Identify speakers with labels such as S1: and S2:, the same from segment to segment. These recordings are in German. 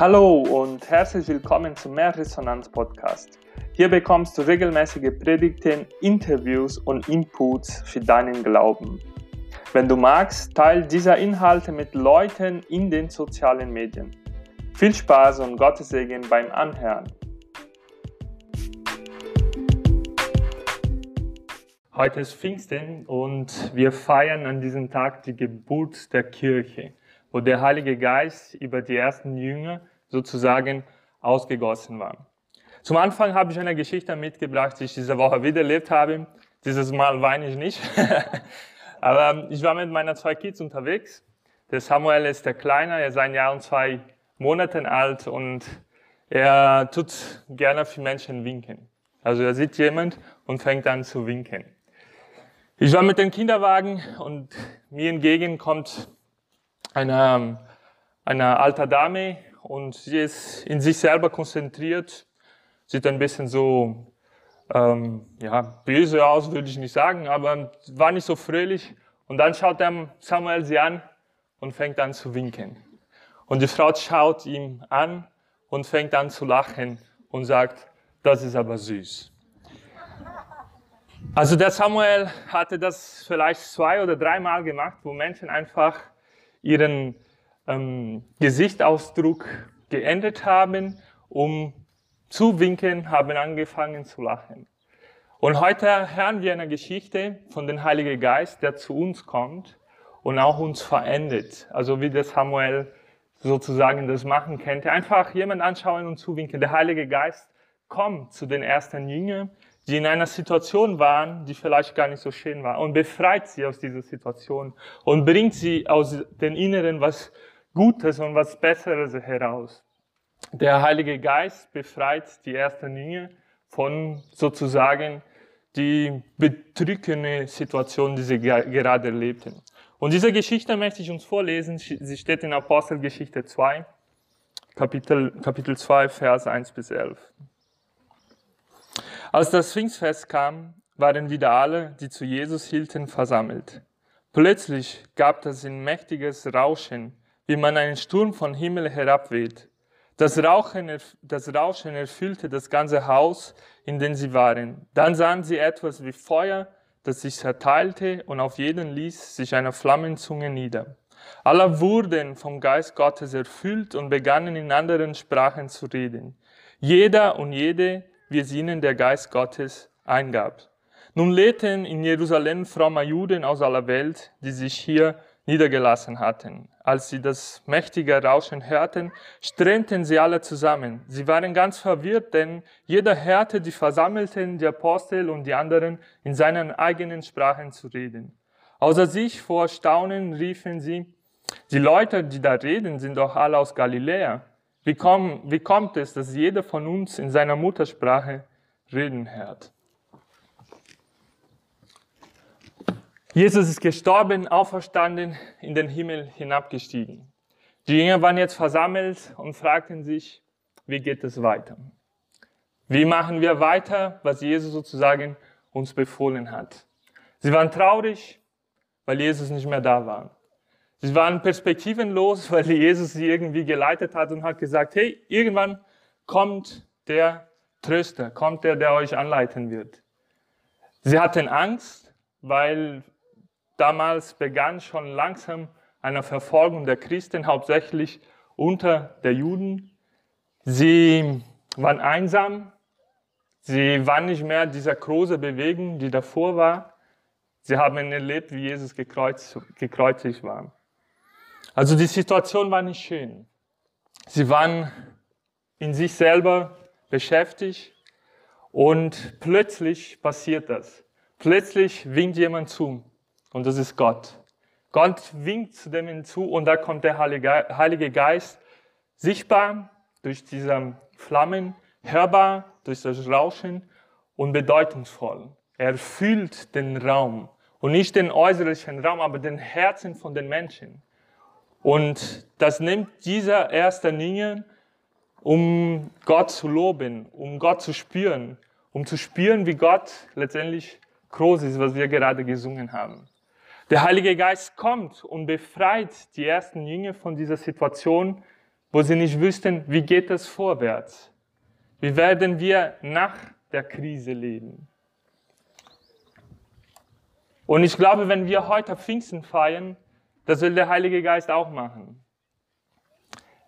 S1: Hallo und herzlich willkommen zum Mehrresonanz Podcast. Hier bekommst du regelmäßige Predigten, Interviews und Inputs für deinen Glauben. Wenn du magst, teile diese Inhalte mit Leuten in den sozialen Medien. Viel Spaß und Gottes Segen beim Anhören. Heute ist Pfingsten und wir feiern an diesem Tag die Geburt der Kirche wo der Heilige Geist über die ersten Jünger sozusagen ausgegossen war. Zum Anfang habe ich eine Geschichte mitgebracht, die ich diese Woche wieder erlebt habe. Dieses Mal weine ich nicht. Aber ich war mit meinen zwei Kids unterwegs. Der Samuel ist der Kleine, er ist ein Jahr und zwei Monate alt und er tut gerne für Menschen winken. Also er sieht jemand und fängt an zu winken. Ich war mit dem Kinderwagen und mir entgegen kommt eine, eine alte Dame und sie ist in sich selber konzentriert, sieht ein bisschen so ähm, ja, böse aus, würde ich nicht sagen, aber war nicht so fröhlich. Und dann schaut er Samuel sie an und fängt an zu winken. Und die Frau schaut ihm an und fängt an zu lachen und sagt, das ist aber süß. Also der Samuel hatte das vielleicht zwei oder dreimal gemacht, wo Menschen einfach ihren ähm, Gesichtsausdruck geändert haben, um zu winken, haben angefangen zu lachen. Und heute hören wir eine Geschichte von dem Heiligen Geist, der zu uns kommt und auch uns verändert. Also wie das Samuel sozusagen das machen könnte. Einfach jemand anschauen und zuwinken. Der Heilige Geist kommt zu den ersten Jüngern die in einer Situation waren, die vielleicht gar nicht so schön war und befreit sie aus dieser Situation und bringt sie aus den Inneren was Gutes und was Besseres heraus. Der Heilige Geist befreit die ersten Dinge von sozusagen die bedrückende Situation, die sie gerade erlebten. Und diese Geschichte möchte ich uns vorlesen. Sie steht in Apostelgeschichte 2, Kapitel, Kapitel 2, Vers 1 bis 11. Als das Pfingstfest kam, waren wieder alle, die zu Jesus hielten, versammelt. Plötzlich gab es ein mächtiges Rauschen, wie man einen Sturm von Himmel herabweht. Das, das Rauschen erfüllte das ganze Haus, in dem sie waren. Dann sahen sie etwas wie Feuer, das sich zerteilte und auf jeden ließ sich eine Flammenzunge nieder. Alle wurden vom Geist Gottes erfüllt und begannen in anderen Sprachen zu reden. Jeder und jede wie es ihnen der Geist Gottes eingab. Nun lebten in Jerusalem fromme Juden aus aller Welt, die sich hier niedergelassen hatten. Als sie das mächtige Rauschen hörten, strömten sie alle zusammen. Sie waren ganz verwirrt, denn jeder hörte die Versammelten, die Apostel und die anderen in seinen eigenen Sprachen zu reden. Außer sich vor Staunen riefen sie, die Leute, die da reden, sind doch alle aus Galiläa. Wie, komm, wie kommt es, dass jeder von uns in seiner Muttersprache reden hört? Jesus ist gestorben, auferstanden, in den Himmel hinabgestiegen. Die Jünger waren jetzt versammelt und fragten sich, wie geht es weiter? Wie machen wir weiter, was Jesus sozusagen uns befohlen hat? Sie waren traurig, weil Jesus nicht mehr da war. Sie waren perspektivenlos, weil Jesus sie irgendwie geleitet hat und hat gesagt, hey, irgendwann kommt der Tröster, kommt der, der euch anleiten wird. Sie hatten Angst, weil damals begann schon langsam eine Verfolgung der Christen, hauptsächlich unter der Juden. Sie waren einsam, sie waren nicht mehr dieser große Bewegung, die davor war. Sie haben erlebt, wie Jesus gekreuzigt war. Also die Situation war nicht schön. Sie waren in sich selber beschäftigt und plötzlich passiert das. Plötzlich winkt jemand zu und das ist Gott. Gott winkt zu dem hinzu und da kommt der Heilige Geist sichtbar durch diese Flammen, hörbar durch das Rauschen und bedeutungsvoll. Er fühlt den Raum und nicht den äußerlichen Raum, aber den Herzen von den Menschen. Und das nimmt dieser erste Linie, um Gott zu loben, um Gott zu spüren, um zu spüren, wie Gott letztendlich groß ist, was wir gerade gesungen haben. Der Heilige Geist kommt und befreit die ersten Jünger von dieser Situation, wo sie nicht wüssten, wie geht es vorwärts? Wie werden wir nach der Krise leben? Und ich glaube, wenn wir heute Pfingsten feiern, das will der Heilige Geist auch machen.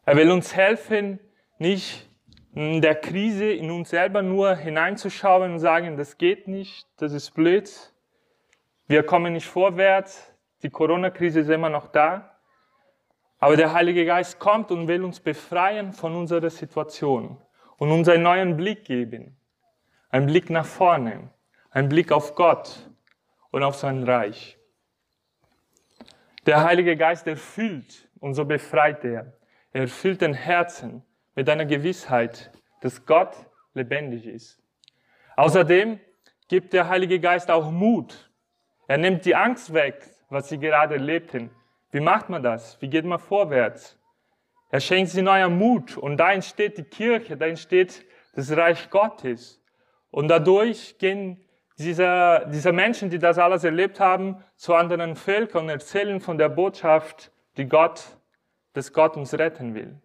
S1: Er will uns helfen, nicht in der Krise in uns selber nur hineinzuschauen und sagen, das geht nicht, das ist blöd, wir kommen nicht vorwärts, die Corona-Krise ist immer noch da. Aber der Heilige Geist kommt und will uns befreien von unserer Situation und uns einen neuen Blick geben. Ein Blick nach vorne, ein Blick auf Gott und auf sein Reich. Der Heilige Geist erfüllt und so befreit er. Er erfüllt den Herzen mit einer Gewissheit, dass Gott lebendig ist. Außerdem gibt der Heilige Geist auch Mut. Er nimmt die Angst weg, was sie gerade erlebten. Wie macht man das? Wie geht man vorwärts? Er schenkt sie neuer Mut und da entsteht die Kirche, da entsteht das Reich Gottes. Und dadurch gehen diese, diese Menschen, die das alles erlebt haben, zu anderen Völkern erzählen von der Botschaft, die Gott, dass Gott uns retten will.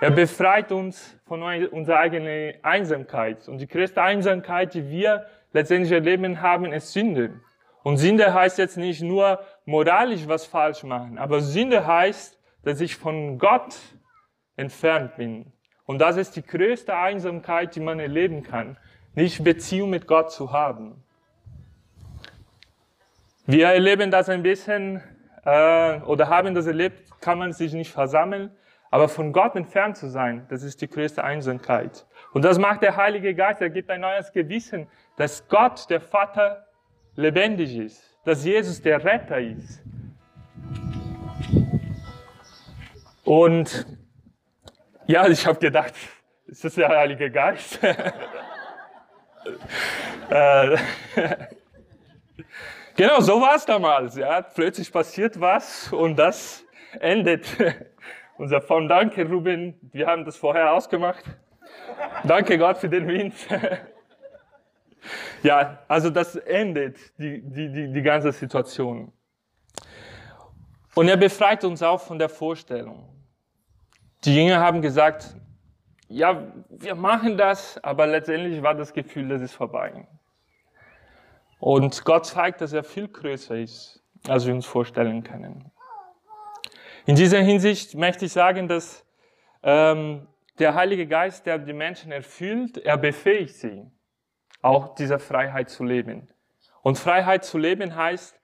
S1: Er befreit uns von unserer eigenen Einsamkeit. Und die größte Einsamkeit, die wir letztendlich erleben haben, ist Sünde. Und Sünde heißt jetzt nicht nur moralisch was falsch machen, aber Sünde heißt, dass ich von Gott entfernt bin. Und das ist die größte Einsamkeit, die man erleben kann, nicht Beziehung mit Gott zu haben. Wir erleben das ein bisschen äh, oder haben das erlebt, kann man sich nicht versammeln, aber von Gott entfernt zu sein, das ist die größte Einsamkeit. Und das macht der Heilige Geist, er gibt ein neues Gewissen, dass Gott, der Vater, lebendig ist, dass Jesus der Retter ist. Und ja, ich habe gedacht, ist das der Heilige Geist? Äh, genau, so war es damals. Ja. Plötzlich passiert was und das endet. Unser Form, danke Ruben, wir haben das vorher ausgemacht. Danke Gott für den Wind. ja, also das endet die, die, die, die ganze Situation. Und er befreit uns auch von der Vorstellung. Die Jünger haben gesagt, ja, wir machen das, aber letztendlich war das Gefühl, das ist vorbei. Und Gott zeigt, dass er viel größer ist, als wir uns vorstellen können. In dieser Hinsicht möchte ich sagen, dass ähm, der Heilige Geist, der die Menschen erfüllt, er befähigt sie, auch diese Freiheit zu leben. Und Freiheit zu leben heißt,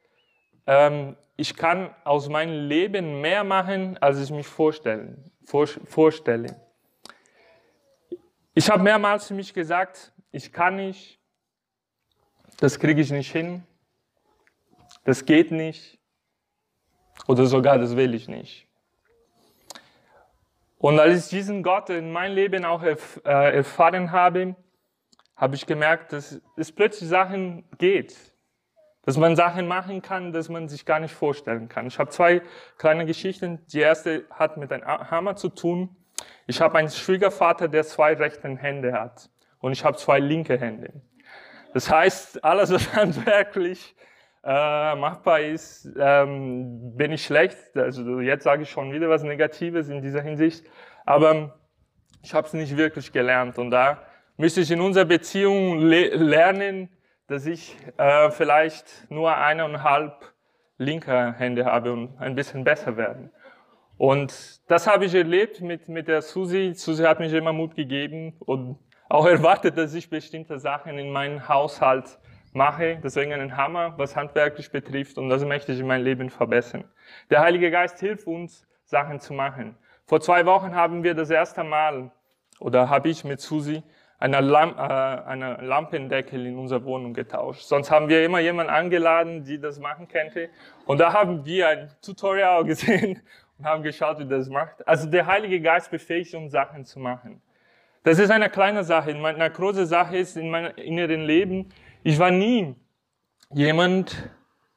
S1: ähm, ich kann aus meinem Leben mehr machen, als ich mich vorstellen, vor, vorstelle. Ich habe mehrmals für mich gesagt, ich kann nicht, das kriege ich nicht hin, das geht nicht oder sogar das will ich nicht. Und als ich diesen Gott in mein Leben auch erf äh, erfahren habe, habe ich gemerkt, dass es plötzlich Sachen geht. Dass man Sachen machen kann, dass man sich gar nicht vorstellen kann. Ich habe zwei kleine Geschichten. Die erste hat mit einem Hammer zu tun. Ich habe einen Schwiegervater, der zwei rechte Hände hat. Und ich habe zwei linke Hände. Das heißt, alles, was handwerklich äh, machbar ist, ähm, bin ich schlecht. Also jetzt sage ich schon wieder was Negatives in dieser Hinsicht. Aber ich habe es nicht wirklich gelernt. Und da müsste ich in unserer Beziehung le lernen, dass ich äh, vielleicht nur eineinhalb linke Hände habe und ein bisschen besser werden. Und das habe ich erlebt mit, mit der Susi. Susi hat mich immer Mut gegeben und auch erwartet, dass ich bestimmte Sachen in meinem Haushalt mache. Deswegen einen Hammer, was handwerklich betrifft. Und das möchte ich in meinem Leben verbessern. Der Heilige Geist hilft uns, Sachen zu machen. Vor zwei Wochen haben wir das erste Mal, oder habe ich mit Susi, eine, Lamp, äh, eine Lampendeckel in unserer Wohnung getauscht. Sonst haben wir immer jemanden angeladen, die das machen könnte. Und da haben wir ein Tutorial gesehen und haben geschaut, wie das macht. Also der Heilige Geist befähigt uns, Sachen zu machen. Das ist eine kleine Sache. Eine große Sache ist in meinem inneren Leben, ich war nie jemand,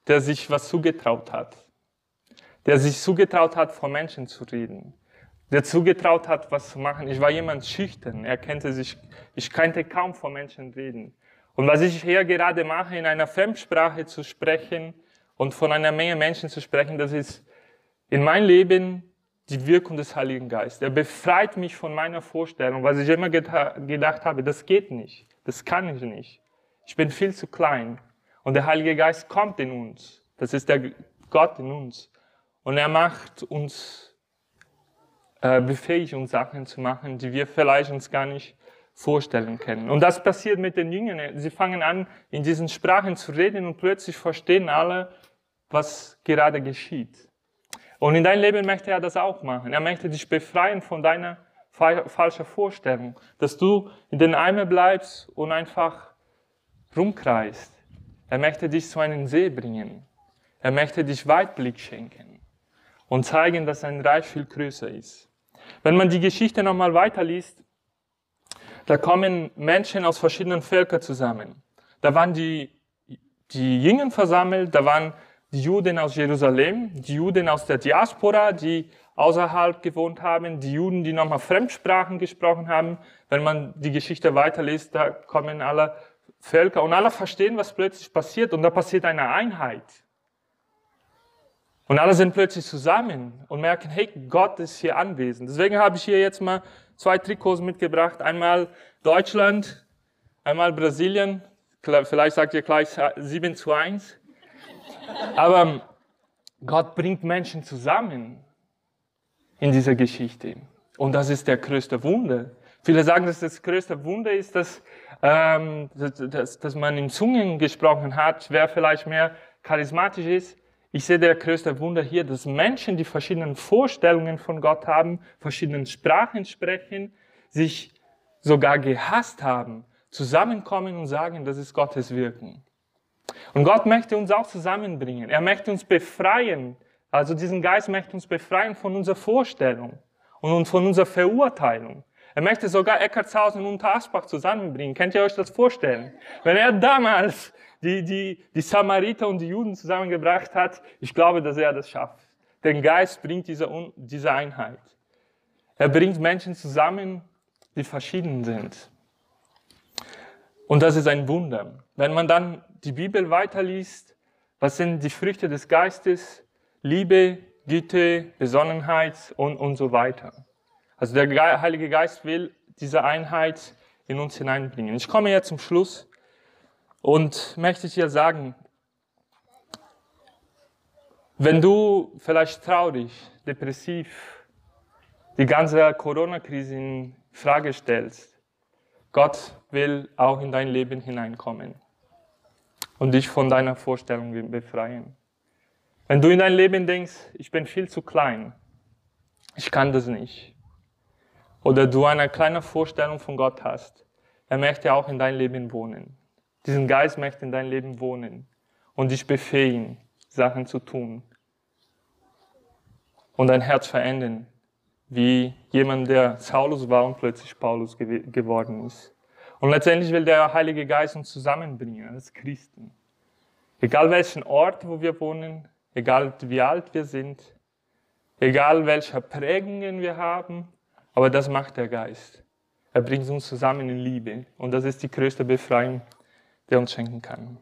S1: der sich was zugetraut hat. Der sich zugetraut hat, vor Menschen zu reden der zugetraut hat, was zu machen. Ich war jemand schüchtern. Er kannte sich, ich kannte kaum vor Menschen reden. Und was ich hier gerade mache, in einer Fremdsprache zu sprechen und von einer Menge Menschen zu sprechen, das ist in meinem Leben die Wirkung des Heiligen Geistes. Er befreit mich von meiner Vorstellung, was ich immer gedacht habe, das geht nicht, das kann ich nicht. Ich bin viel zu klein. Und der Heilige Geist kommt in uns. Das ist der Gott in uns. Und er macht uns äh, befähigt, uns Sachen zu machen, die wir vielleicht uns gar nicht vorstellen können. Und das passiert mit den Jüngern. Sie fangen an, in diesen Sprachen zu reden und plötzlich verstehen alle, was gerade geschieht. Und in deinem Leben möchte er das auch machen. Er möchte dich befreien von deiner falschen Vorstellung, dass du in den Eimer bleibst und einfach rumkreist. Er möchte dich zu einem See bringen. Er möchte dich Weitblick schenken und zeigen, dass sein Reich viel größer ist. Wenn man die Geschichte nochmal weiterliest, da kommen Menschen aus verschiedenen Völkern zusammen. Da waren die, die Jünger versammelt, da waren die Juden aus Jerusalem, die Juden aus der Diaspora, die außerhalb gewohnt haben, die Juden, die nochmal Fremdsprachen gesprochen haben. Wenn man die Geschichte weiterliest, da kommen alle Völker und alle verstehen, was plötzlich passiert und da passiert eine Einheit. Und alle sind plötzlich zusammen und merken, hey, Gott ist hier anwesend. Deswegen habe ich hier jetzt mal zwei Trikots mitgebracht. Einmal Deutschland, einmal Brasilien. Vielleicht sagt ihr gleich 7 zu 1. Aber Gott bringt Menschen zusammen in dieser Geschichte. Und das ist der größte Wunder. Viele sagen, dass das größte Wunder ist, dass, ähm, dass, dass man in Zungen gesprochen hat, wer vielleicht mehr charismatisch ist. Ich sehe der größte Wunder hier, dass Menschen, die verschiedene Vorstellungen von Gott haben, verschiedene Sprachen sprechen, sich sogar gehasst haben, zusammenkommen und sagen, das ist Gottes Wirken. Und Gott möchte uns auch zusammenbringen. Er möchte uns befreien. Also diesen Geist möchte uns befreien von unserer Vorstellung und von unserer Verurteilung. Er möchte sogar Eckartshausen und Asbach zusammenbringen. Könnt ihr euch das vorstellen? Wenn er damals die, die, die Samariter und die Juden zusammengebracht hat, ich glaube, dass er das schafft. Der Geist bringt diese, diese Einheit. Er bringt Menschen zusammen, die verschieden sind. Und das ist ein Wunder. Wenn man dann die Bibel weiterliest, was sind die Früchte des Geistes? Liebe, Güte, Besonnenheit und, und so weiter. Also der Heilige Geist will diese Einheit in uns hineinbringen. Ich komme jetzt zum Schluss und möchte dir sagen, wenn du vielleicht traurig, depressiv die ganze Corona-Krise in Frage stellst, Gott will auch in dein Leben hineinkommen und dich von deiner Vorstellung befreien. Wenn du in dein Leben denkst, ich bin viel zu klein, ich kann das nicht, oder du eine kleine Vorstellung von Gott hast, er möchte auch in dein Leben wohnen. Diesen Geist möchte in dein Leben wohnen und dich befähigen, Sachen zu tun und dein Herz verändern, wie jemand, der Saulus war und plötzlich Paulus geworden ist. Und letztendlich will der Heilige Geist uns zusammenbringen als Christen. Egal welchen Ort, wo wir wohnen, egal wie alt wir sind, egal welche Prägungen wir haben, aber das macht der Geist. Er bringt uns zusammen in Liebe. Und das ist die größte Befreiung, die er uns schenken kann.